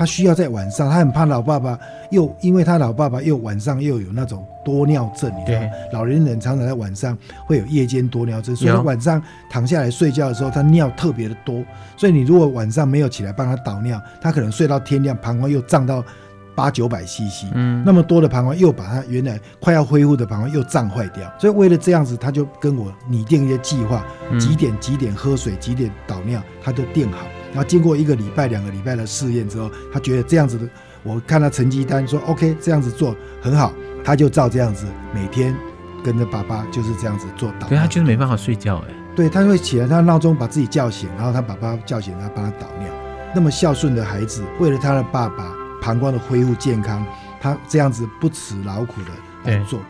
他需要在晚上，他很怕老爸爸又因为他老爸爸又晚上又有那种多尿症，你知道，老年人常常在晚上会有夜间多尿症，所以晚上躺下来睡觉的时候，他尿特别的多，所以你如果晚上没有起来帮他导尿，他可能睡到天亮，膀胱又胀到。八九百 CC，嗯，那么多的膀胱又把他原来快要恢复的膀胱又胀坏掉，所以为了这样子，他就跟我拟定一些计划，几点几点喝水，几点导尿，他都定好。然后经过一个礼拜、两个礼拜的试验之后，他觉得这样子的，我看他成绩单说 OK，这样子做很好，他就照这样子每天跟着爸爸就是这样子做导尿。对，他就是没办法睡觉哎，对，他会起来，他闹钟把自己叫醒，然后他爸爸叫醒他帮他导尿。那么孝顺的孩子，为了他的爸爸。膀胱的恢复健康，他这样子不辞劳苦的来做。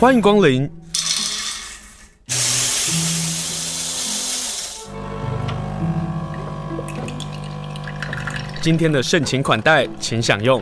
欢迎光临。今天的盛情款待，请享用。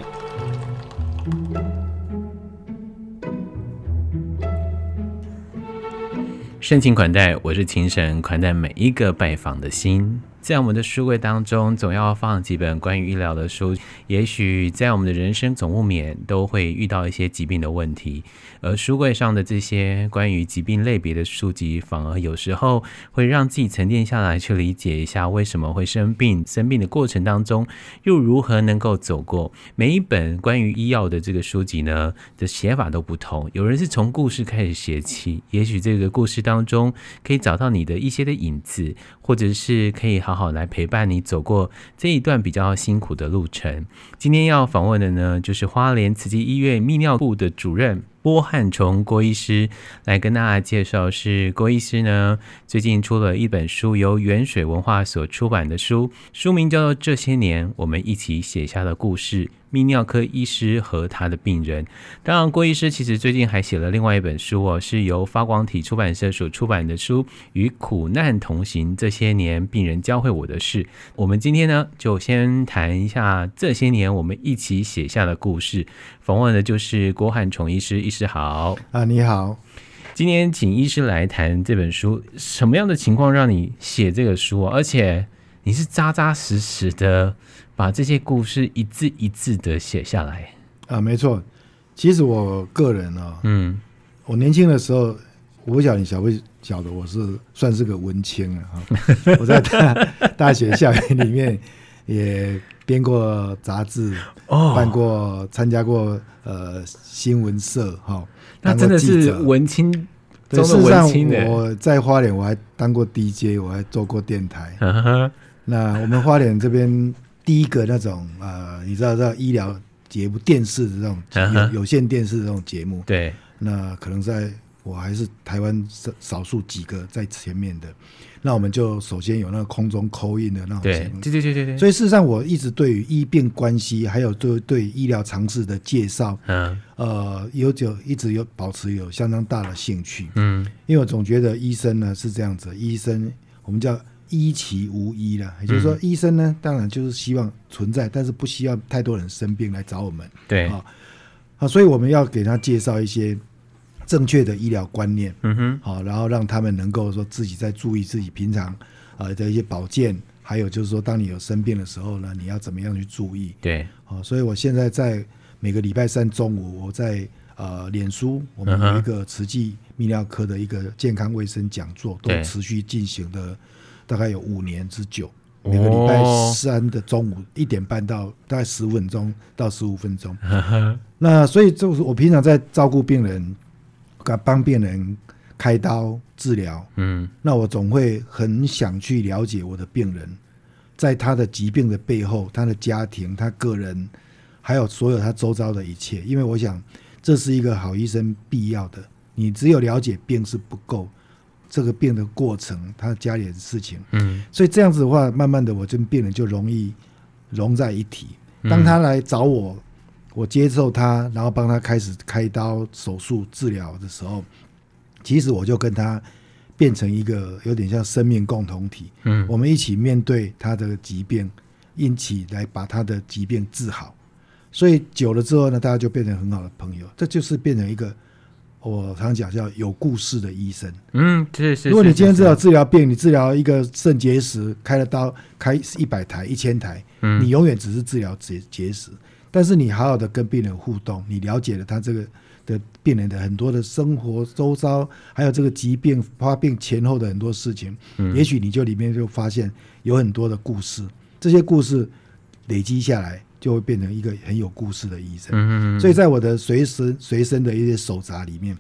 盛情款待，我是情神，款待每一个拜访的心。在我们的书柜当中，总要放几本关于医疗的书。也许在我们的人生总不免都会遇到一些疾病的问题，而书柜上的这些关于疾病类别的书籍，反而有时候会让自己沉淀下来，去理解一下为什么会生病，生病的过程当中又如何能够走过。每一本关于医药的这个书籍呢，的写法都不同。有人是从故事开始写起，也许这个故事当中可以找到你的一些的影子，或者是可以好。好来陪伴你走过这一段比较辛苦的路程。今天要访问的呢，就是花莲慈济医院泌尿部的主任郭汉崇郭医师，来跟大家介绍。是郭医师呢，最近出了一本书，由原水文化所出版的书，书名叫做《这些年我们一起写下的故事》。泌尿科医师和他的病人，当然，郭医师其实最近还写了另外一本书哦，是由发光体出版社所出版的书《与苦难同行：这些年病人教会我的事》。我们今天呢，就先谈一下这些年我们一起写下的故事。访问的就是郭汉崇医师，医师好啊，你好。今天请医师来谈这本书，什么样的情况让你写这个书？而且你是扎扎实实的。把这些故事一字一字的写下来啊，没错。其实我个人啊，嗯，我年轻的时候，我不晓得你晓不晓得，我是算是个文青啊。我在大 大学校园里面也编过杂志，哦，办过参加过呃新闻社，哈，那真的是文青中的文青。事实上，我在花莲我还当过 DJ，我还做过电台。那我们花莲这边。第一个那种呃，你知道，这医疗节目电视的这种有有线电视的这种节目，对，那可能在我还是台湾少少数几个在前面的。那我们就首先有那个空中 call in 的那种节目，对对对对对。所以事实上，我一直对于医病关系，还有对对医疗常识的介绍，嗯，呃，有就一直有保持有相当大的兴趣，嗯，因为我总觉得医生呢是这样子，医生我们叫。医其无医了，也就是说，医生呢，当然就是希望存在，但是不需要太多人生病来找我们。对啊，啊，所以我们要给他介绍一些正确的医疗观念，嗯哼，好，然后让他们能够说自己在注意自己平常啊的一些保健，还有就是说，当你有生病的时候呢，你要怎么样去注意？对，好，所以我现在在每个礼拜三中午，我在呃脸书，我们有一个慈济泌尿科的一个健康卫生讲座，都持续进行的。大概有五年之久，每个礼拜三的中午一点半到大概十五分钟到十五分钟。那所以就是我平常在照顾病人，帮病人开刀治疗。嗯，那我总会很想去了解我的病人，在他的疾病的背后，他的家庭、他个人，还有所有他周遭的一切。因为我想，这是一个好医生必要的。你只有了解病是不够。这个病的过程，他家里的事情，嗯，所以这样子的话，慢慢的，我跟病人就容易融在一起。当他来找我，我接受他，然后帮他开始开刀、手术、治疗的时候，其实我就跟他变成一个有点像生命共同体，嗯，我们一起面对他的疾病，一起来把他的疾病治好。所以久了之后呢，大家就变成很好的朋友，这就是变成一个。我常讲叫有故事的医生。嗯，是是。如果你今天治疗治疗病，你治疗一个肾结石，开了刀，开一百台、一千台，嗯，你永远只是治疗结结石。但是你好好的跟病人互动，你了解了他这个的病人的很多的生活周遭，还有这个疾病发病前后的很多事情，嗯，也许你就里面就发现有很多的故事，这些故事累积下来。就会变成一个很有故事的医生。嗯嗯。所以在我的随身随身的一些手札里面，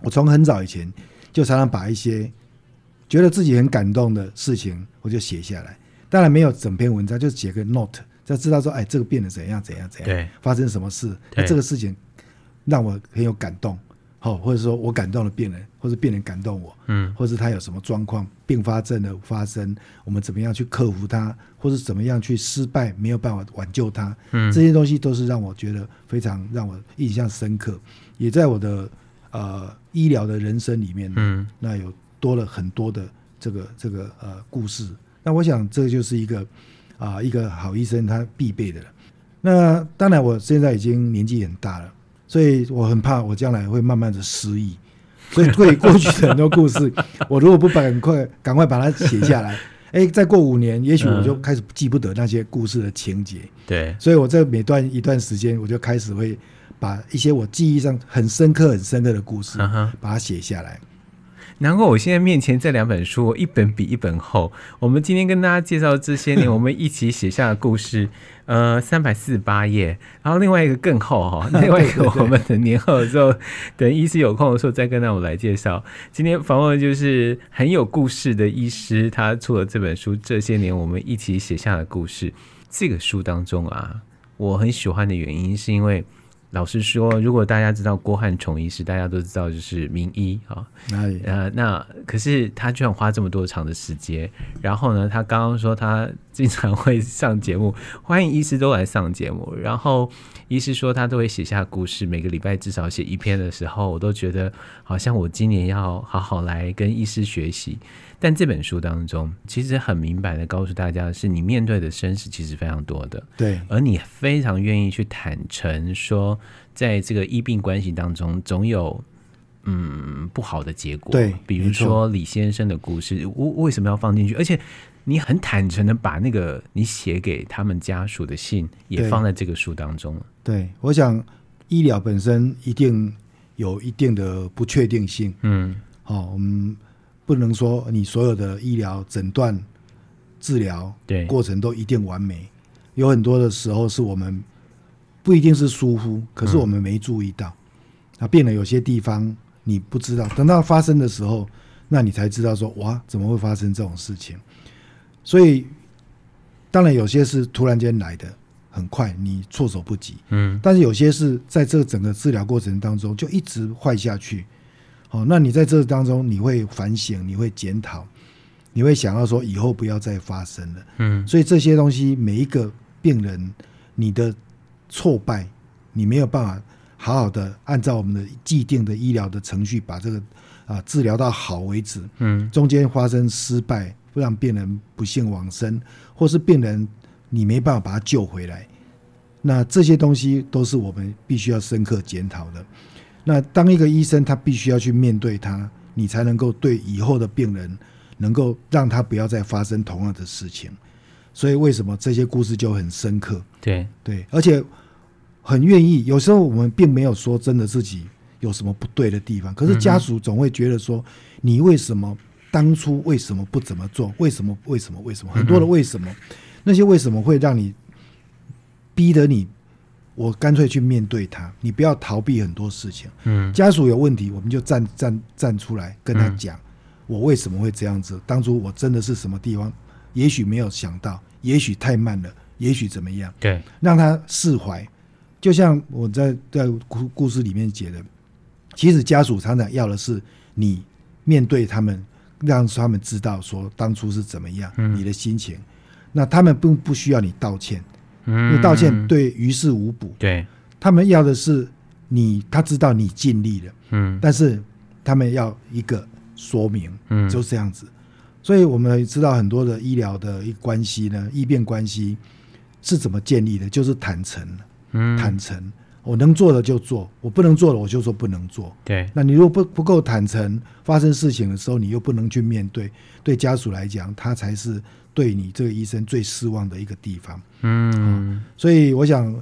我从很早以前就常常把一些觉得自己很感动的事情，我就写下来。当然没有整篇文章，就写个 note，就知道说，哎，这个病人怎样怎样怎样，发生什么事，那这个事情让我很有感动。好，或者说我感动了病人，或者病人感动我，嗯，或者他有什么状况，并发症的发生，我们怎么样去克服它，或者怎么样去失败没有办法挽救它，嗯，这些东西都是让我觉得非常让我印象深刻，也在我的呃医疗的人生里面，嗯，那有多了很多的这个这个呃故事，那我想这就是一个啊、呃、一个好医生他必备的了。那当然我现在已经年纪很大了。所以我很怕我将来会慢慢的失忆，所以对过去的很多故事，我如果不赶快赶快把它写下来，哎，再过五年，也许我就开始记不得那些故事的情节。对，所以我在每段一段时间，我就开始会把一些我记忆上很深刻、很深刻的故事，把它写下来。难怪我现在面前这两本书，一本比一本厚。我们今天跟大家介绍这些年我们一起写下的故事。呃，三百四十八页，然后另外一个更厚哈，另外一个我们等年后的时候，等医师有空的时候再跟他们来介绍。今天访问就是很有故事的医师，他出了这本书，这些年我们一起写下的故事。这个书当中啊，我很喜欢的原因是因为。老实说，如果大家知道郭汉崇医师，大家都知道就是名医啊。呃，那可是他居然花这么多长的时间，然后呢，他刚刚说他经常会上节目，欢迎医师都来上节目。然后医师说他都会写下故事，每个礼拜至少写一篇的时候，我都觉得好像我今年要好好来跟医师学习。但这本书当中，其实很明白的告诉大家，是你面对的生死其实非常多的，对，而你非常愿意去坦诚说，在这个医病关系当中，总有嗯不好的结果，对，比如说李先生的故事，我为什么要放进去？而且你很坦诚的把那个你写给他们家属的信也放在这个书当中。对，对，我想医疗本身一定有一定的不确定性，嗯，好，我们。不能说你所有的医疗诊断、治疗过程都一定完美，有很多的时候是我们不一定是疏忽，可是我们没注意到，那变了有些地方你不知道，等到发生的时候，那你才知道说哇，怎么会发生这种事情？所以当然有些是突然间来的，很快你措手不及，嗯，但是有些是在这整个治疗过程当中就一直坏下去。哦，那你在这当中，你会反省，你会检讨，你会想要说以后不要再发生了。嗯，所以这些东西，每一个病人，你的挫败，你没有办法好好的按照我们的既定的医疗的程序把这个啊治疗到好为止。嗯，中间发生失败，不让病人不幸往生，或是病人你没办法把他救回来，那这些东西都是我们必须要深刻检讨的。那当一个医生，他必须要去面对他，你才能够对以后的病人，能够让他不要再发生同样的事情。所以为什么这些故事就很深刻？对对，而且很愿意。有时候我们并没有说真的自己有什么不对的地方，可是家属总会觉得说，你为什么当初为什么不怎么做？为什么？为什么？为什么？很多的为什么？那些为什么会让你逼得你？我干脆去面对他，你不要逃避很多事情。嗯，家属有问题，我们就站站站出来跟他讲，我为什么会这样子？当初我真的是什么地方，也许没有想到，也许太慢了，也许怎么样？对，让他释怀。就像我在在故故事里面写的，其实家属常常要的是你面对他们，让他们知道说当初是怎么样，你的心情。那他们并不需要你道歉。嗯，道歉对于事无补。对，他们要的是你，他知道你尽力了。嗯，但是他们要一个说明。嗯，就这样子。所以我们知道很多的医疗的一关系呢，医病关系是怎么建立的？就是坦诚。嗯，坦诚。我能做的就做，我不能做的我就说不能做。对，那你如果不不够坦诚，发生事情的时候你又不能去面对，对家属来讲，他才是对你这个医生最失望的一个地方。嗯，所以我想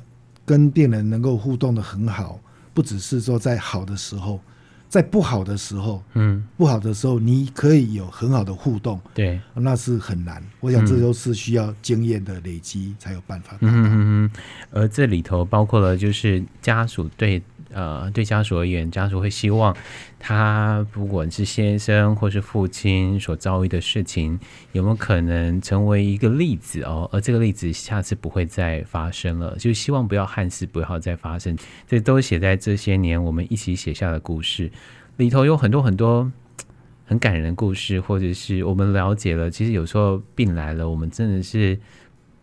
跟病人能够互动的很好，不只是说在好的时候。在不好的时候，嗯，不好的时候，你可以有很好的互动，对，那是很难。我想这都是需要经验的累积才有办法达到。嗯嗯，而这里头包括了就是家属对。呃，对家属而言，家属会希望他不管是先生或是父亲所遭遇的事情，有没有可能成为一个例子哦？而这个例子下次不会再发生了，就希望不要憾事不要再发生。这都写在这些年我们一起写下的故事里头，有很多很多很感人的故事，或者是我们了解了。其实有时候病来了，我们真的是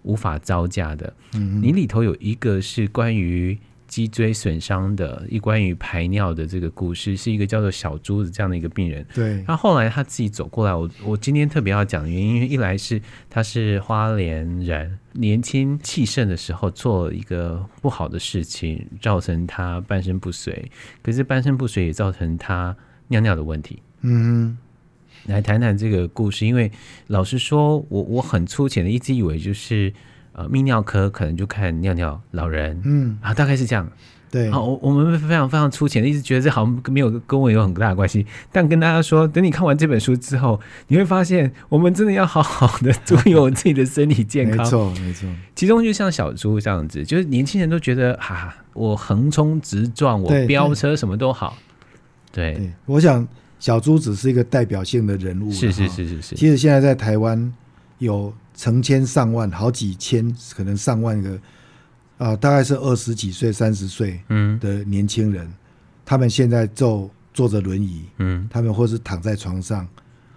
无法招架的。嗯，你里头有一个是关于。脊椎损伤的一关于排尿的这个故事，是一个叫做小朱的这样的一个病人。对，他后来他自己走过来，我我今天特别要讲的原因，因为一来是他是花莲人，年轻气盛的时候做了一个不好的事情，造成他半身不遂。可是半身不遂也造成他尿尿的问题。嗯，来谈谈这个故事，因为老实说，我我很粗浅的一直以为就是。呃，泌尿科可能就看尿尿老人，嗯，啊，大概是这样。对，好，我我们非常非常粗浅的，一直觉得这好像没有跟我有很大的关系。但跟大家说，等你看完这本书之后，你会发现，我们真的要好好的注意我们自己的身体健康。没错，没错。其中就像小猪这样子，就是年轻人都觉得，哈、啊，我横冲直撞，我飙车什么都好。对，对，对，我想小猪只是一个代表性的人物。是是是是是。其实现在在台湾有。成千上万，好几千，可能上万个，啊、呃，大概是二十几岁、三十岁的年轻人，嗯、他们现在就坐着轮椅，嗯，他们或是躺在床上，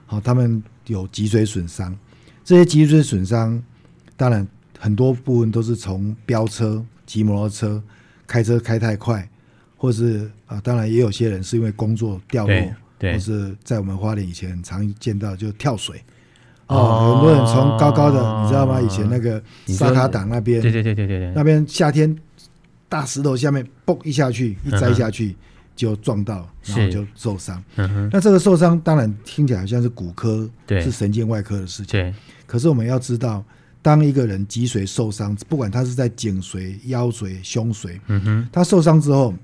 好、哦，他们有脊髓损伤，这些脊髓损伤，当然很多部分都是从飙车、骑摩托车、开车开太快，或是啊、呃，当然也有些人是因为工作掉落，或是在我们花莲以前很常见到就跳水。哦，很多人从高高的，哦、你知道吗？以前那个沙卡党那边，对对对对对对，那边夏天大石头下面，嘣一下去，一栽下去就撞到，嗯、然后就受伤。那这个受伤当然听起来好像是骨科，对，是神经外科的事情。对，可是我们要知道，当一个人脊髓受伤，不管他是在颈髓、腰髓、胸髓，嗯哼，他受伤之后，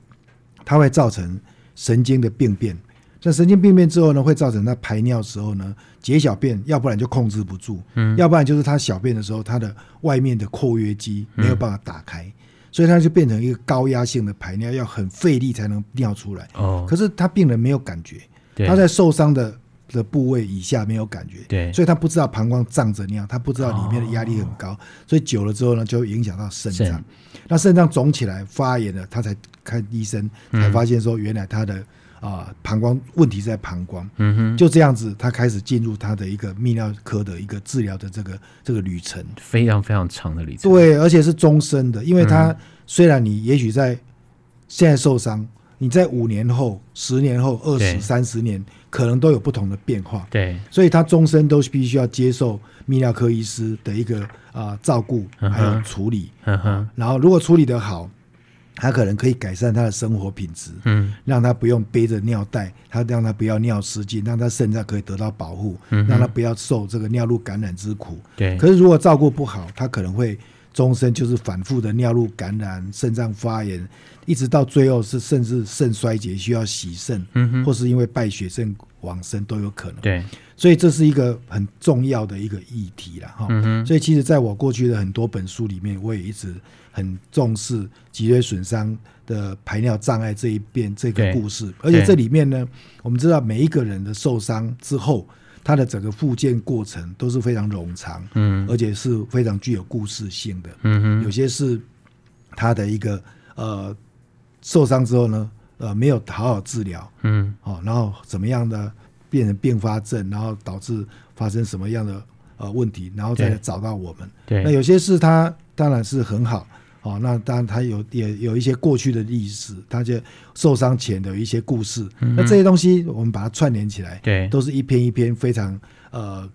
他会造成神经的病变。那神经病变之后呢，会造成他排尿时候呢，解小便，要不然就控制不住，嗯，要不然就是他小便的时候，他的外面的括约肌没有办法打开，嗯、所以他就变成一个高压性的排尿，要很费力才能尿出来。哦，可是他病人没有感觉，他在受伤的的部位以下没有感觉，对，所以他不知道膀胱胀着尿，他不知道里面的压力很高，哦、所以久了之后呢，就会影响到肾脏。那肾脏肿起来发炎了，他才看医生，才发现说原来他的。啊，膀胱问题在膀胱，嗯哼，就这样子，他开始进入他的一个泌尿科的一个治疗的这个这个旅程，非常非常长的旅程。对，而且是终身的，因为他虽然你也许在现在受伤，你在五年后、十年后、二十三十年，可能都有不同的变化。对，所以他终身都必须要接受泌尿科医师的一个啊、呃、照顾，还有处理。嗯哼，然后如果处理得好。他可能可以改善他的生活品质，嗯，让他不用背着尿袋，他让他不要尿失禁，让他肾脏可以得到保护，嗯，让他不要受这个尿路感染之苦。对，可是如果照顾不好，他可能会终身就是反复的尿路感染、肾脏发炎，一直到最后是甚至肾衰竭需要洗肾，嗯哼，或是因为败血症往生都有可能。对，所以这是一个很重要的一个议题了哈。嗯哼，所以其实在我过去的很多本书里面，我也一直。很重视脊椎损伤的排尿障碍这一边这个故事，而且这里面呢，我们知道每一个人的受伤之后，他的整个复健过程都是非常冗长，嗯，而且是非常具有故事性的，嗯哼，有些是他的一个呃受伤之后呢，呃没有好好治疗，嗯，哦，然后怎么样的变成并发症，然后导致发生什么样的呃问题，然后再找到我们，对，那有些是他当然是很好。哦，那当然，他有也有一些过去的历史，他就受伤前的一些故事。嗯、那这些东西，我们把它串联起来，对，都是一篇一篇非常呃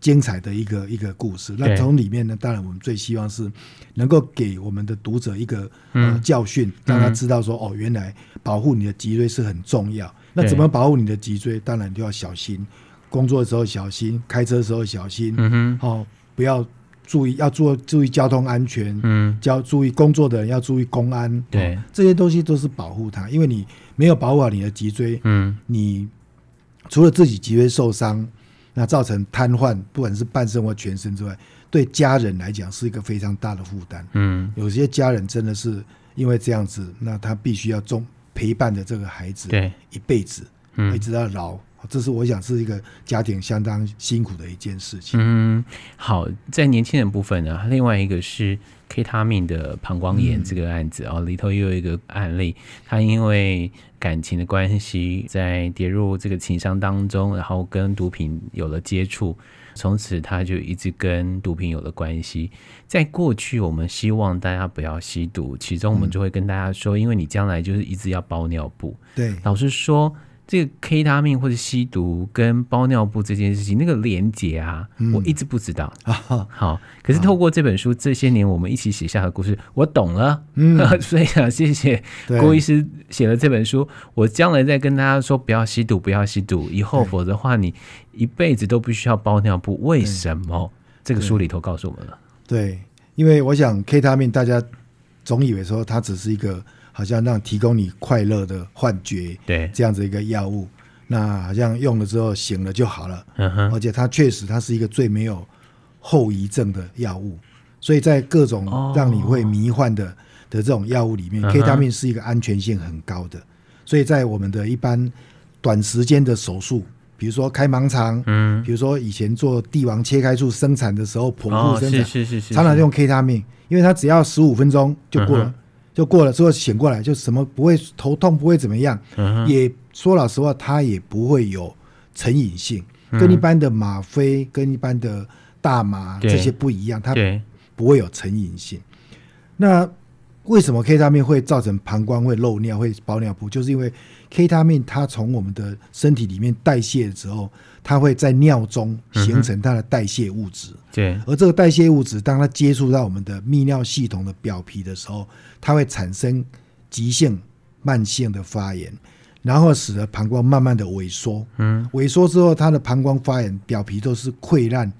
精彩的一个一个故事。那从里面呢，当然我们最希望是能够给我们的读者一个、嗯、呃教训，让他知道说哦，原来保护你的脊椎是很重要。那怎么保护你的脊椎？当然就要小心，工作的时候小心，开车的时候小心。嗯哼，哦，不要注意，要做注意交通安全。嗯，要注意工作的人要注意公安。对、哦，这些东西都是保护他，因为你没有保护好你的脊椎，嗯，你除了自己脊椎受伤。那造成瘫痪，不管是半身或全身之外，对家人来讲是一个非常大的负担。嗯，有些家人真的是因为这样子，那他必须要中陪伴着这个孩子，对，一辈子，嗯，一直到老。这是我想是一个家庭相当辛苦的一件事情。嗯，好，在年轻人部分呢，另外一个是 K 他命的膀胱炎这个案子啊，嗯，里头又有一个案例，他因为感情的关系，在跌入这个情伤当中，然后跟毒品有了接触，从此他就一直跟毒品有了关系。在过去，我们希望大家不要吸毒，其中我们就会跟大家说，因为你将来就是一直要包尿布。对，老实说。这个 K 他命或者吸毒跟包尿布这件事情，那个连结啊，嗯、我一直不知道。好，可是透过这本书，这些年我们一起写下的故事，我懂了。嗯，所以啊，谢谢郭医师写了这本书。我将来再跟大家说，不要吸毒，不要吸毒。以后，否则的话，你一辈子都不需要包尿布。为什么？这个书里头告诉我们了。对，因为我想 K 他命，大家总以为说它只是一个。好像让提供你快乐的幻觉，对，这样子一个药物，那好像用了之后醒了就好了，嗯哼，而且它确实它是一个最没有后遗症的药物，所以在各种让你会迷幻的、哦、的这种药物里面、嗯、K 他命是一个安全性很高的，所以在我们的一般短时间的手术，比如说开盲肠，嗯，比如说以前做帝王切开术生产的时候剖腹生产，是是是是，常常用 K 他命，因为它只要十五分钟就过了。嗯就过了之后醒过来，就什么不会头痛，不会怎么样。嗯、也说老实话，它也不会有成瘾性，嗯、跟一般的吗啡、跟一般的大麻这些不一样，它不会有成瘾性。那为什么 K 他命会造成膀胱会漏尿、会包尿布？就是因为 K 他命它从我们的身体里面代谢的时候。它会在尿中形成它的代谢物质，对。而这个代谢物质，当它接触到我们的泌尿系统的表皮的时候，它会产生急性、慢性的发炎，然后使得膀胱慢慢的萎缩。嗯，萎缩之后，它的膀胱发炎，表皮都是溃烂，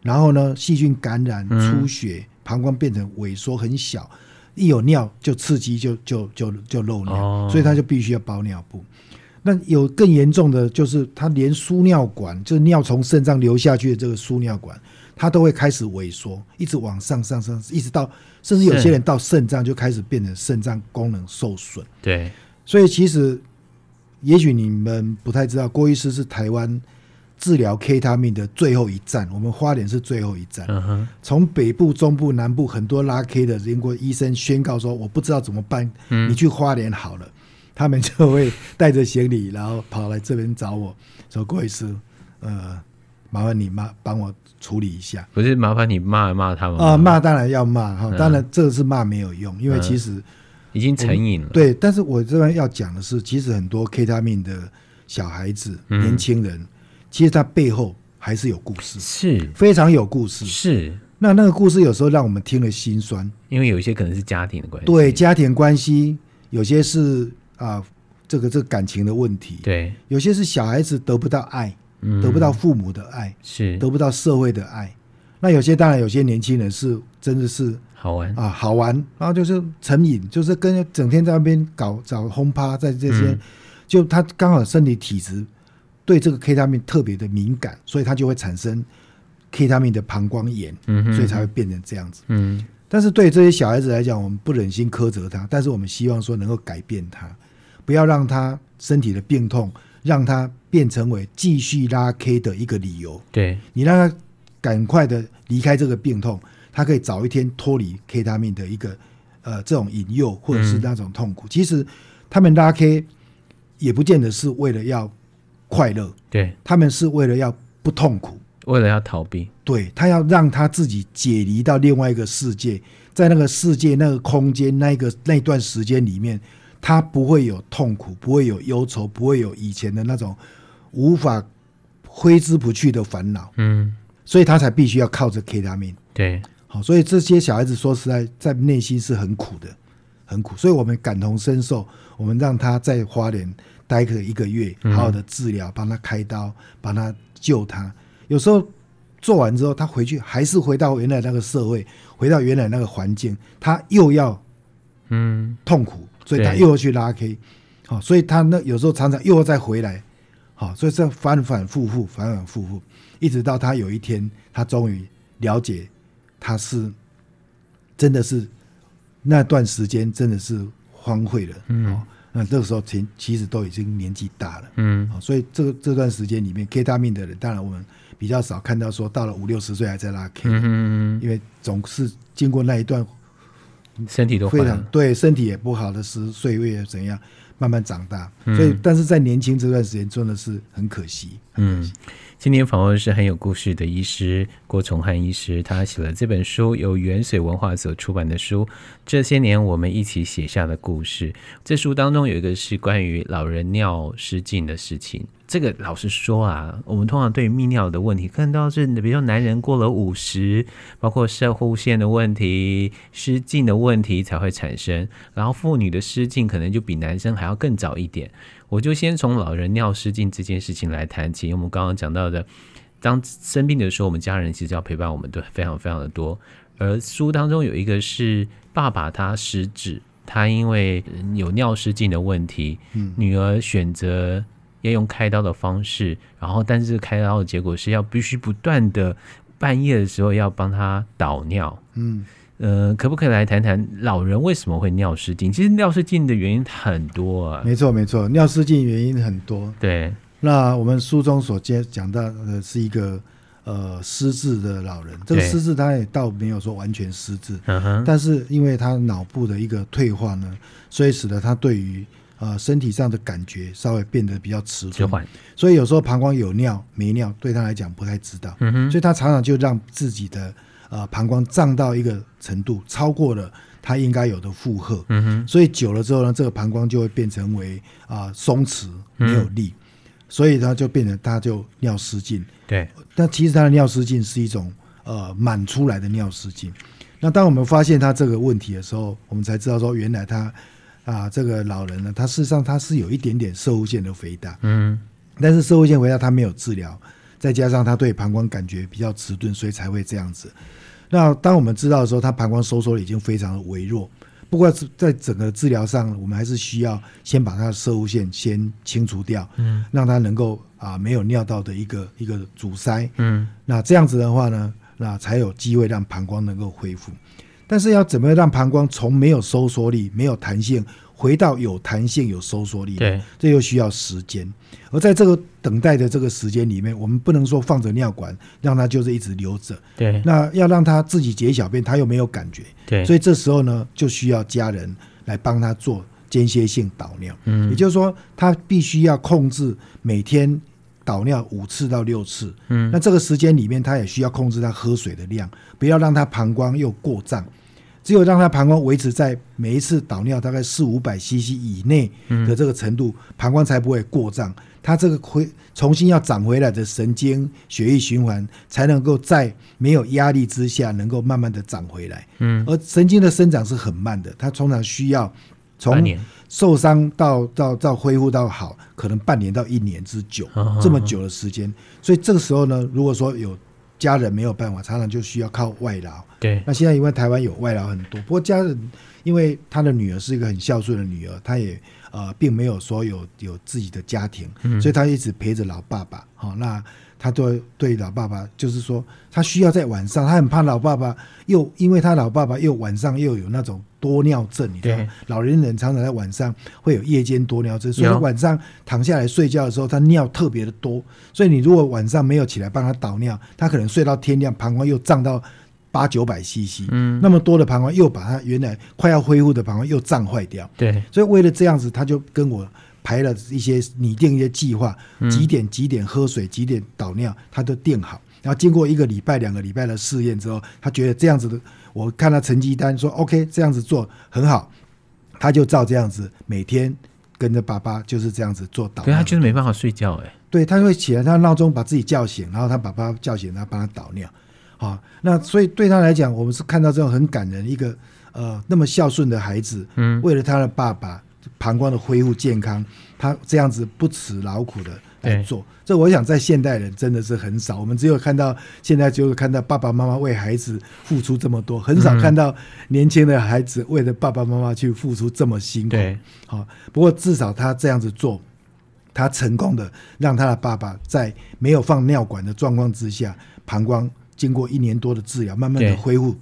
然后呢，细菌感染、出血，膀胱变成萎缩很小，一有尿就刺激就，就就就就漏尿，所以它就必须要包尿布。那有更严重的，就是他连输尿管，就是尿从肾脏流下去的这个输尿管，它都会开始萎缩，一直往上上上，一直到甚至有些人到肾脏就开始变成肾脏功能受损。对，所以其实也许你们不太知道，郭医师是台湾治疗 K 他命的最后一站，我们花莲是最后一站。嗯哼，从北部、中部、南部很多拉 K 的，经过医生宣告说我不知道怎么办，嗯，你去花莲好了。他们就会带着行李，然后跑来这边找我说：“郭医师，呃，麻烦你妈帮我处理一下。”不是麻烦你骂骂他们啊？骂当然要骂哈，当然这个是骂没有用，因为其实已经成瘾了。对，但是我这边要讲的是，其实很多 K 他命的小孩子、年轻人，其实他背后还是有故事，是非常有故事。是那那个故事有时候让我们听了心酸，因为有一些可能是家庭的关系，对家庭关系，有些是。啊，这个这个感情的问题，对，有些是小孩子得不到爱，嗯，得不到父母的爱，是。得不到社会的爱。那有些当然有些年轻人是真的是好玩。啊，好玩，然后就是成瘾，就是跟整天在那边搞找轰趴，在这些，嗯，就他刚好身体体质对这个 K 他命特别的敏感，所以他就会产生 K 他命的膀胱炎，嗯，所以才会变成这样子，嗯。但是对这些小孩子来讲，我们不忍心苛责他，但是我们希望说能够改变他。不要让他身体的病痛让他变成为继续拉 K 的一个理由。对，你让他赶快的离开这个病痛，他可以早一天脱离 K 他命的一个呃这种引诱或者是那种痛苦。嗯、其实他们拉 K 也不见得是为了要快乐，对，他们是为了要不痛苦，为了要逃避。对，他要让他自己解离到另外一个世界，在那个世界那个空间那个那段时间里面。他不会有痛苦，不会有忧愁，不会有以前的那种无法挥之不去的烦恼。嗯，所以他才必须要靠着 K 他命。对，好，所以这些小孩子说实在，在内心是很苦的，很苦。所以我们感同身受，我们让他在花莲待个一个月，好好的治疗，帮他开刀，帮他救他。有时候做完之后，他回去还是回到原来那个社会，回到原来那个环境，他又要嗯痛苦，所以他又要去拉 K。好，所以他那有时候常常又要再回来。好，所以这反反复复，反反复复，一直到他有一天，他终于了解，他是真的是那段时间真的是荒废了。嗯，那这个时候其其实都已经年纪大了。嗯，所以这个这段时间里面，K 大命的人，当然我们比较少看到说到了五六十岁还在拉 K。因为总是经过那一段身体都非常对身体也不好的时岁月怎样。慢慢长大，所以但是在年轻这段时间真的是很可惜，很可惜。嗯，今天访问的是很有故事的医师郭崇汉医师，他写了这本书，由原水文化所出版的书《这些年我们一起写下的故事》。这书当中有一个是关于老人尿失禁的事情。这个老实说啊，我们通常对泌尿的问题看到是，比如说男人过了五十，包括射护腺的问题、失禁的问题才会产生，然后妇女的失禁可能就比男生还要更早一点。我就先从老人尿失禁这件事情来谈起。我们刚刚讲到的，当生病的时候，我们家人其实要陪伴我们的非常非常的多。而书当中有一个是爸爸他失智，他因为有尿失禁的问题，女儿选择。要用开刀的方式，然后但是开刀的结果是要必须不断的半夜的时候要帮他导尿。嗯，呃，可不可以来谈谈老人为什么会尿失禁？其实尿失禁的原因很多啊。没错，没错，尿失禁原因很多。对，那我们书中所接讲到的是一个呃失智的老人，这个失智他也倒没有说完全失智，但是因为他脑部的一个退化呢，所以使得他对于呃，身体上的感觉稍微变得比较迟缓，所以有时候膀胱有尿没尿，对他来讲不太知道，嗯，所以他常常就让自己的呃膀胱胀到一个程度，超过了他应该有的负荷，嗯哼，所以久了之后呢，这个膀胱就会变成为啊松弛没有力，嗯，所以他就变成他就尿失禁，对，但其实他的尿失禁是一种呃满出来的尿失禁，那当我们发现他这个问题的时候，我们才知道说原来他。啊，这个老人呢，他事实上他是有一点点射物腺的肥大，嗯，但是射物腺肥大他没有治疗，再加上他对膀胱感觉比较迟钝，所以才会这样子。那当我们知道的时候，他膀胱收缩已经非常的微弱，不过在整个治疗上，我们还是需要先把他的射物线先清除掉，嗯，让他能够啊没有尿道的一个一个阻塞，嗯，那这样子的话呢，那才有机会让膀胱能够恢复。但是要怎么样让膀胱从没有收缩力、没有弹性回到有弹性、有收缩力？对，这又需要时间。而在这个等待的这个时间里面，我们不能说放着尿管让它就是一直留着。对，那要让它自己解小便，它又没有感觉。对，所以这时候呢，就需要家人来帮他做间歇性导尿。嗯，也就是说，他必须要控制每天。导尿五次到六次，嗯，那这个时间里面，他也需要控制他喝水的量，不要让他膀胱又过胀，只有让他膀胱维持在每一次导尿大概四五百 CC 以内的这个程度，膀胱才不会过胀，他这个会重新要长回来的神经血液循环才能够在没有压力之下能够慢慢的长回来，嗯，而神经的生长是很慢的，它通常需要从受伤到到到恢复到好，可能半年到一年之久，这么久的时间。所以这个时候呢，如果说有家人没有办法，常常就需要靠外劳。对，那现在因为台湾有外劳很多，不过家人因为他的女儿是一个很孝顺的女儿，她也呃并没有说有有自己的家庭，所以她一直陪着老爸爸。好，那。他都对老爸爸就是说，他需要在晚上，他很怕老爸爸又因为他老爸爸又晚上又有那种多尿症，你知道，老年人常常在晚上会有夜间多尿症，所以晚上躺下来睡觉的时候，他尿特别的多。所以你如果晚上没有起来帮他导尿，他可能睡到天亮，膀胱又胀到八九百 CC，嗯，那么多的膀胱又把他原来快要恢复的膀胱又胀坏掉。对，所以为了这样子，他就跟我。排了一些拟定一些计划，几点几点喝水，几点导尿，他都定好。然后经过一个礼拜、两个礼拜的试验之后，他觉得这样子的，我看他成绩单说 OK，这样子做很好，他就照这样子每天跟着爸爸就是这样子做导尿。对，他就是没办法睡觉哎。对，他会起来，他闹钟把自己叫醒，然后他爸爸叫醒，然后帮他倒尿。好，那所以对他来讲，我们是看到这种很感人一个呃那么孝顺的孩子，嗯，为了他的爸爸膀胱的恢复健康，他这样子不辞劳苦的。来做，这我想在现代人真的是很少。我们只有看到现在，就是看到爸爸妈妈为孩子付出这么多，很少看到年轻的孩子为了爸爸妈妈去付出这么辛苦。对，好，不过至少他这样子做，他成功的让他的爸爸在没有放尿管的状况之下，膀胱经过一年多的治疗，慢慢的恢复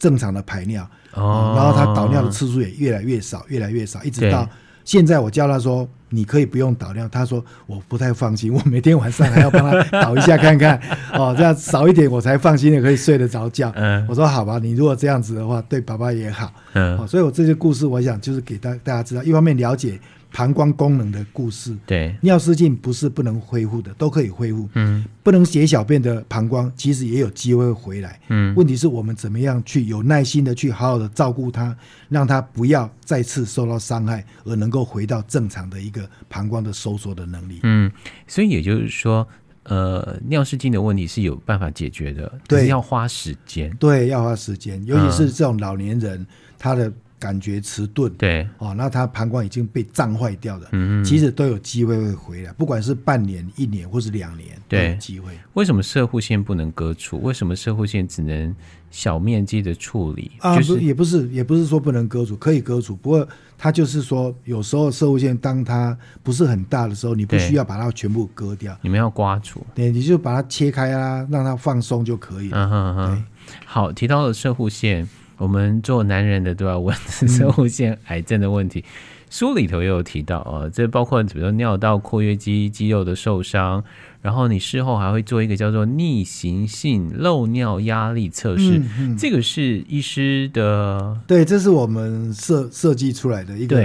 正常的排尿。哦，然后他倒尿的次数也越来越少，越来越少，一直到。现在我叫他说，你可以不用倒尿。他说我不太放心，我每天晚上还要帮他倒一下看看，哦，这样少一点我才放心的可以睡得着觉。嗯，我说好吧，你如果这样子的话，对爸爸也好。嗯，哦，所以我这些故事，我想就是给大大家知道，一方面了解。膀胱功能的故事，对，尿失禁不是不能恢复的，都可以恢复。嗯，不能解小便的膀胱，其实也有机会回来。嗯，问题是我们怎么样去有耐心的去好好的照顾它，让它不要再次受到伤害，而能够回到正常的一个膀胱的收缩的能力。嗯，所以也就是说，呃，尿失禁的问题是有办法解决的，对，要花时间。对，要花时间，尤其是这种老年人，嗯、他的。感觉迟钝，对，哦，那他膀胱已经被胀坏掉了，嗯，其实都有机会会回来，不管是半年、一年或是两年，对，机会。为什么射护腺不能割除？为什么射护腺只能小面积的处理？啊，不，也不是，也不是说不能割除，可以割除。不过它就是说，有时候射护腺当它不是很大的时候，你不需要把它全部割掉，你们要刮除，对，你就把它切开啊，让它放松就可以了。嗯哼哼，好，提到了射护腺。我们做男人的都要问生物腺癌症的问题，嗯、书里头也有提到啊，这包括比如说尿道括约肌肌肉的受伤，然后你事后还会做一个叫做逆行性漏尿压力测试，嗯嗯、这个是医师的，对，这是我们设设计出来的一个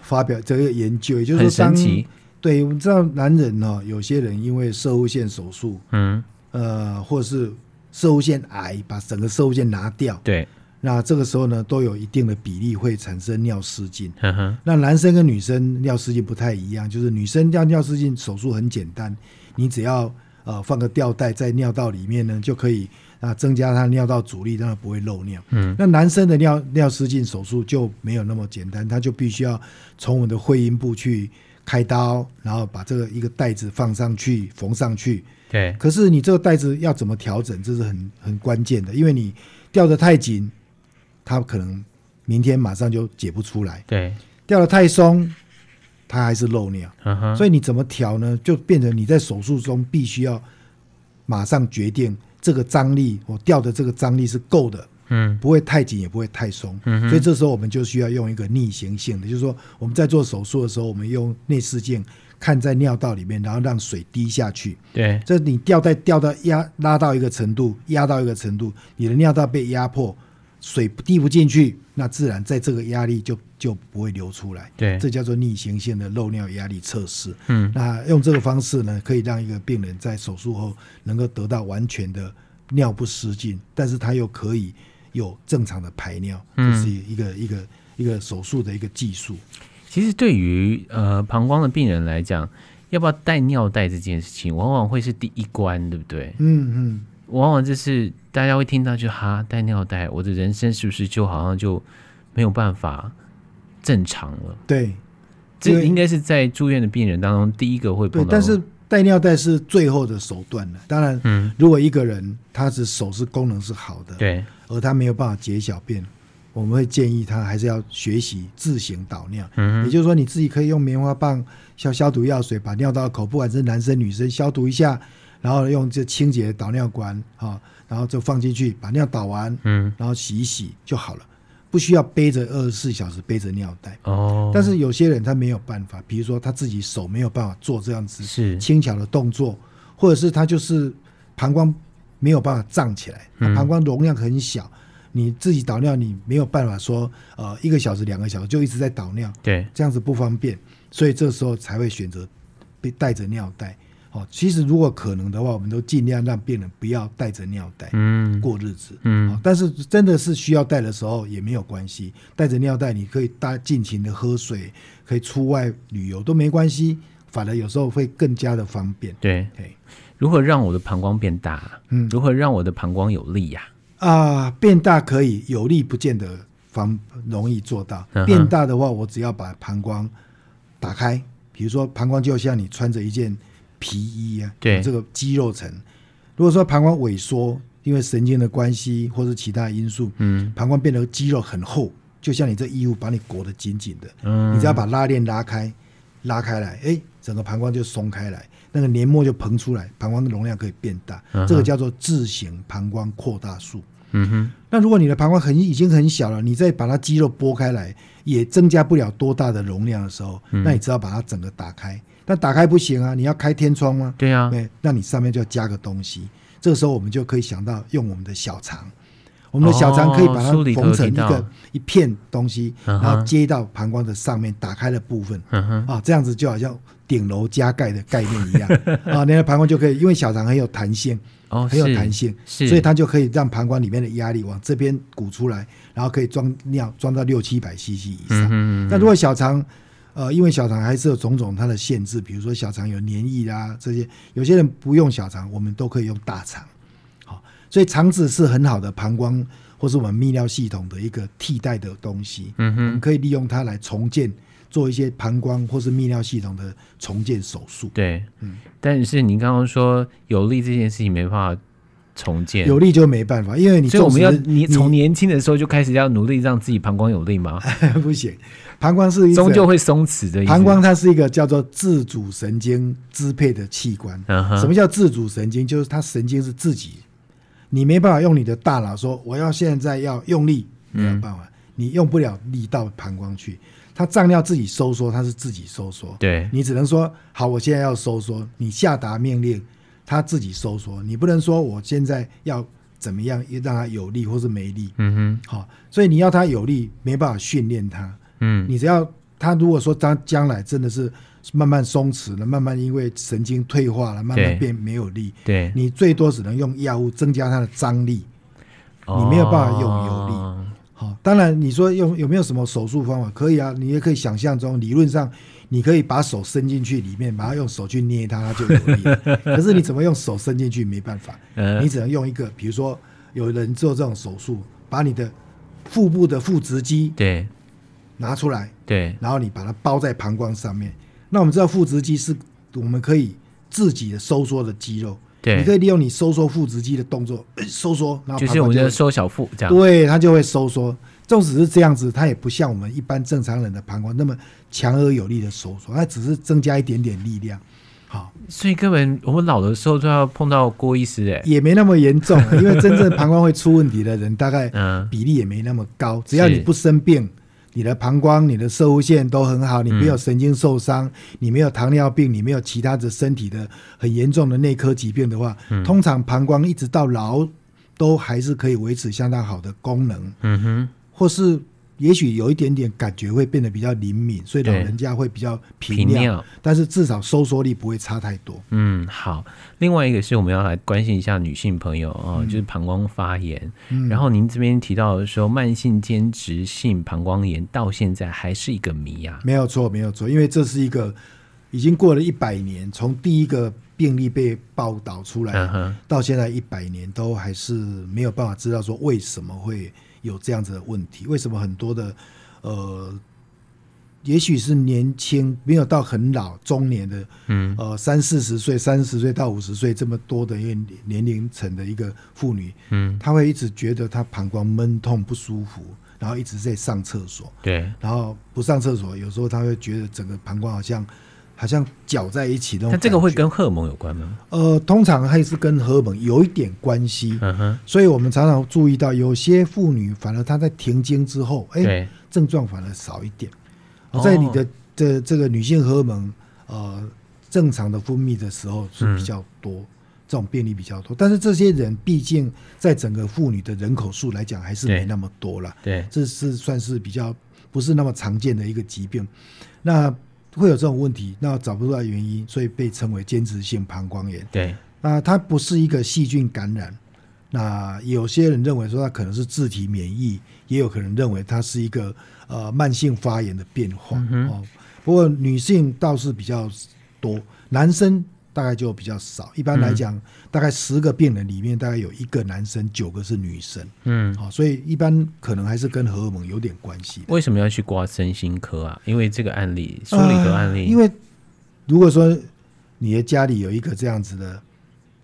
发表这个研究，也就是说当，很神奇，对，我们知道男人呢，有些人因为摄护腺手术，嗯，呃，或者是摄护腺癌，把整个摄护腺拿掉，对。那这个时候呢，都有一定的比例会产生尿失禁。那男生跟女生尿失禁不太一样，就是女生尿尿失禁手术很简单，你只要呃放个吊带在尿道里面呢，就可以啊增加他尿道阻力，让他不会漏尿。嗯，那男生的尿尿失禁手术就没有那么简单，他就必须要从我们的会阴部去开刀，然后把这个一个袋子放上去缝上去。对，可是你这个袋子要怎么调整，这是很很关键的，因为你吊得太紧。他可能明天马上就解不出来，对，掉得太松，它还是漏尿，嗯，所以你怎么调呢？就变成你在手术中必须要马上决定这个张力，我吊的这个张力是够的，嗯，不会太紧也不会太松，嗯，所以这时候我们就需要用一个逆行性的，就是说我们在做手术的时候，我们用内视镜看在尿道里面，然后让水滴下去，对，这你吊带吊到压拉到一个程度，压到一个程度，你的尿道被压迫。水滴不进去，那自然在这个压力就就不会流出来。对，这叫做逆行性的漏尿压力测试。嗯，那用这个方式呢，可以让一个病人在手术后能够得到完全的尿不失禁，但是他又可以有正常的排尿，这、嗯就是一个一个一个手术的一个技术。其实对于呃膀胱的病人来讲，要不要带尿袋这件事情，往往会是第一关，对不对？嗯嗯。往往就是大家会听到就哈带尿袋，我的人生是不是就好像就没有办法正常了？对，这应该是在住院的病人当中第一个会碰到。但是带尿袋是最后的手段了。当然，嗯，如果一个人他的手是功能是好的，对，而他没有办法解小便，我们会建议他还是要学习自行导尿。嗯，也就是说你自己可以用棉花棒、消消毒药水把尿道口，不管是男生女生消毒一下。然后用这清洁的导尿管啊、哦，然后就放进去，把尿导完，嗯，然后洗一洗就好了，不需要背着二十四小时背着尿袋。哦，但是有些人他没有办法，比如说他自己手没有办法做这样子是。轻巧的动作，或者是他就是膀胱没有办法胀起来，他膀胱容量很小，嗯、你自己导尿你没有办法说呃一个小时两个小时就一直在导尿，对，这样子不方便，所以这时候才会选择被带着尿袋。哦，其实如果可能的话，我们都尽量让病人不要带着尿袋，嗯，过日子，嗯，嗯，但是真的是需要带的时候也没有关系，带着尿袋你可以大尽情的喝水，可以出外旅游都没关系，反而有时候会更加的方便。对，如何让我的膀胱变大？嗯，如何让我的膀胱有力呀？啊、呃，变大可以，有力不见得方容易做到。嗯、变大的话，我只要把膀胱打开，比如说膀胱就像你穿着一件皮衣啊，对，这个肌肉层。如果说膀胱萎缩，因为神经的关系或是其他因素，嗯，膀胱变得肌肉很厚，就像你这衣物把你裹得紧紧的，嗯，你只要把拉链拉开，拉开来，哎，整个膀胱就松开来，那个黏膜就膨出来，膀胱的容量可以变大，嗯、这个叫做自行膀胱扩大术。嗯哼，那如果你的膀胱很已经很小了，你再把它肌肉剥开来，也增加不了多大的容量的时候，嗯、那你只要把它整个打开，但打开不行啊，你要开天窗吗？对啊，对，那你上面就要加个东西。这个时候我们就可以想到用我们的小肠，我们的小肠可以把它缝成一个一片东西，然后接到膀胱的上面打开的部分，啊，这样子就好像顶楼加盖的概念一样。啊，你的膀胱就可以，因为小肠很有弹性，很有弹性，所以它就可以让膀胱里面的压力往这边鼓出来，然后可以装尿装到六七百 CC 以上。那如果小肠呃，因为小肠还是有种种它的限制，比如说小肠有黏液啊，这些有些人不用小肠，我们都可以用大肠，好，所以肠子是很好的膀胱或是我们泌尿系统的一个替代的东西，嗯哼，我们可以利用它来重建，做一些膀胱或是泌尿系统的重建手术。对，嗯，但是您刚刚说有力这件事情没办法重建，有力就没办法，因为你所以我们要你从年轻的时候就开始要努力让自己膀胱有力吗？不行。膀胱是一终究会松弛的。膀胱它是一个叫做自主神经支配的器官。什么叫自主神经？就是它神经是自己，你没办法用你的大脑说我要现在要用力，没有办法，你用不了力到膀胱去。它脏尿自己收缩，它是自己收缩。对，你只能说好，我现在要收缩，你下达命令，它自己收缩。你不能说我现在要怎么样让它有力或是没力。嗯哼，好，所以你要它有力，没办法训练它。嗯，你只要他如果说将将来真的是慢慢松弛了，慢慢因为神经退化了，慢慢变没有力，对，你最多只能用药物增加它的张力，你没有办法用有力。好、哦，当然你说用有没有什么手术方法？可以啊，你也可以想象中，理论上你可以把手伸进去里面，把它用手去捏它，它就有力。可是你怎么用手伸进去？没办法，你只能用一个，比如说有人做这种手术，把你的腹部的腹直肌对。拿出来，对，然后你把它包在膀胱上面。那我们知道腹直肌是我们可以自己的收缩的肌肉，对，你可以利用你收缩腹直肌的动作，收缩，然后就是我们的收小腹这样，对，它就会收缩。纵使是这样子，它也不像我们一般正常人的膀胱那么强而有力的收缩，它只是增加一点点力量。好，所以根本我老的时候都要碰到郭医师哎，也没那么严重，因为真正膀胱会出问题的人，大概 比例也没那么高，只要你不生病。你的膀胱、你的射物线都很好，你没有神经受伤，嗯、你没有糖尿病，你没有其他的身体的很严重的内科疾病的话，嗯、通常膀胱一直到老都还是可以维持相当好的功能。嗯哼，或是。也许有一点点感觉会变得比较灵敏，所以老人家会比较平尿，尿但是至少收缩力不会差太多。嗯，好。另外一个是我们要来关心一下女性朋友啊，嗯、就是膀胱发炎。嗯、然后您这边提到的说，慢性间质性膀胱炎到现在还是一个谜啊？没有错，没有错，因为这是一个已经过了一百年，从第一个病例被报道出来、嗯、到现在一百年，都还是没有办法知道说为什么会。有这样子的问题，为什么很多的呃，也许是年轻没有到很老中年的，嗯，呃，三四十岁、三十岁到五十岁这么多的一个年龄层的一个妇女，嗯，她会一直觉得她膀胱闷痛不舒服，然后一直在上厕所，对，然后不上厕所，有时候她会觉得整个膀胱好像。好像搅在一起那种。那这个会跟荷尔蒙有关吗？呃，通常还是跟荷尔蒙有一点关系。嗯哼。所以我们常常注意到，有些妇女反而她在停经之后，哎，对症状反而少一点。哦。在你的这这个女性荷尔蒙呃正常的分泌的时候是比较多，嗯、这种病例比较多。但是这些人毕竟在整个妇女的人口数来讲还是没那么多了。对。这是算是比较不是那么常见的一个疾病。那。会有这种问题，那找不出来原因，所以被称为间质性膀胱炎。对，那它不是一个细菌感染。那有些人认为说它可能是自体免疫，也有可能认为它是一个呃慢性发炎的变化。嗯、哦，不过女性倒是比较多，男生大概就比较少。一般来讲，嗯、大概十个病人里面大概有一个男生，九个是女生。嗯，好，所以一般可能还是跟荷尔蒙有点关系。为什么要去挂身心科啊？因为这个案例，书里的案例，呃、因为如果说你的家里有一个这样子的，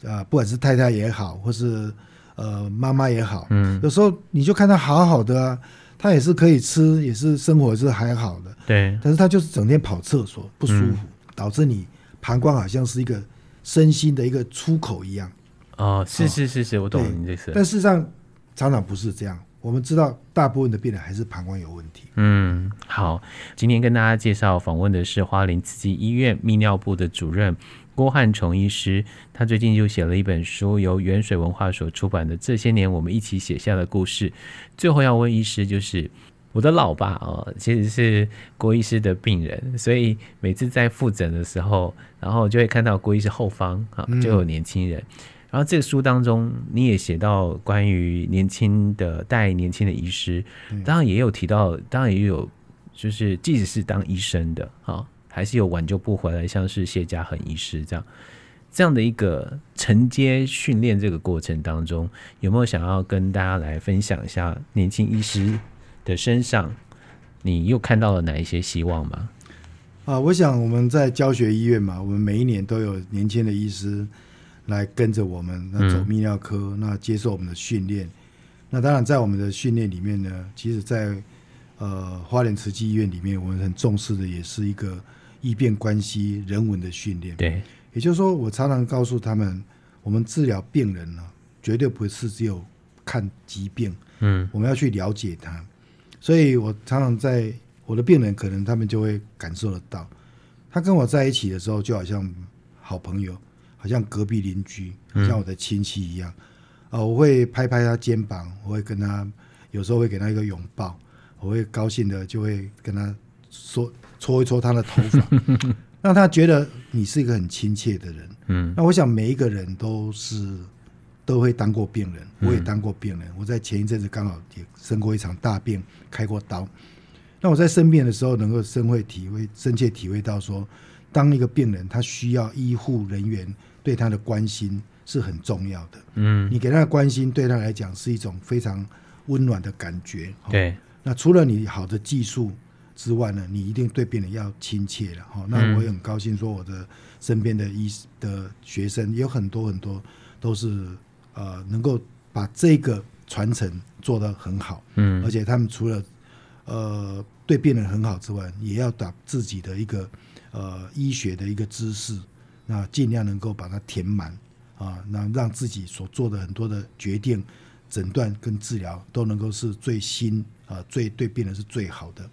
啊、呃，不管是太太也好，或是呃妈妈也好，嗯，有时候你就看他好好的啊。他也是可以吃，也是生活是还好的，对。但是他就是整天跑厕所不舒服，嗯、导致你膀胱好像是一个身心的一个出口一样。哦，是是是是，哦、我懂你这是。但事实上，常常不是这样。我们知道，大部分的病人还是膀胱有问题。嗯，好，今天跟大家介绍访问的是花莲慈济医院泌尿部的主任。郭汉崇医师，他最近就写了一本书，由原水文化所出版的《这些年我们一起写下的故事》。最后要问医师，就是我的老爸哦，其实是郭医师的病人，所以每次在复诊的时候，然后就会看到郭医师后方啊就有年轻人。嗯、然后这个书当中，你也写到关于年轻的带年轻的医师，当然也有提到，当然也有就是即使是当医生的啊。还是有挽救不回来，像是谢家恒医师这样这样的一个承接训练这个过程当中，有没有想要跟大家来分享一下年轻医师的身上，你又看到了哪一些希望吗？啊，我想我们在教学医院嘛，我们每一年都有年轻的医师来跟着我们，那走泌尿科，嗯、那接受我们的训练。那当然，在我们的训练里面呢，其实在，在呃花莲慈济医院里面，我们很重视的也是一个。医病关系人文的训练，对，也就是说，我常常告诉他们，我们治疗病人呢，绝对不是只有看疾病，嗯，我们要去了解他。所以我常常在我的病人，可能他们就会感受得到，他跟我在一起的时候，就好像好朋友，好像隔壁邻居，好像我的亲戚一样。啊、嗯呃，我会拍拍他肩膀，我会跟他，有时候会给他一个拥抱，我会高兴的就会跟他说。搓一搓他的头发，让他觉得你是一个很亲切的人。嗯，那我想每一个人都是都会当过病人，我也当过病人。我在前一阵子刚好也生过一场大病，开过刀。那我在生病的时候，能够深会体会、深切体会到说，当一个病人他需要医护人员对他的关心是很重要的。嗯，你给他的关心对他来讲是一种非常温暖的感觉。对，那除了你好的技术。之外呢，你一定对病人要亲切了哈。那我也很高兴，说我的身边的医的学生有很多很多都是呃能够把这个传承做得很好，嗯，而且他们除了呃对病人很好之外，也要把自己的一个呃医学的一个知识，那尽量能够把它填满啊，那让自己所做的很多的决定、诊断跟治疗都能够是最新啊，最对病人是最好的。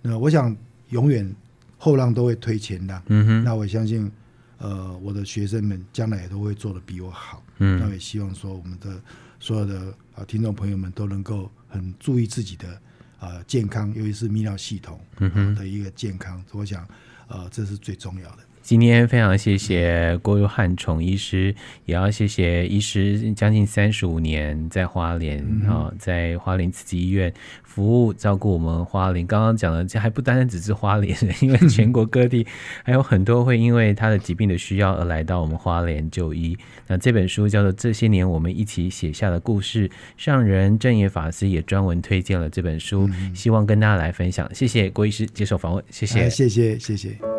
那我想永远后浪都会推前浪，嗯哼。那我相信，呃，我的学生们将来也都会做的比我好，嗯。那也希望说，我们的所有的啊听众朋友们都能够很注意自己的啊健康，尤其是泌尿系统的一个健康。嗯、我想，呃，这是最重要的。今天非常谢谢郭汉崇医师，也要谢谢医师将近三十五年在花莲啊、嗯，在花莲慈济医院服务照顾我们花莲。刚刚讲的这还不单单只是花莲，因为全国各地还有很多会因为他的疾病的需要而来到我们花莲就医。那这本书叫做《这些年我们一起写下的故事》，上人正言法师也专门推荐了这本书，希望跟大家来分享。谢谢郭医师接受访问，谢谢，谢谢，谢谢。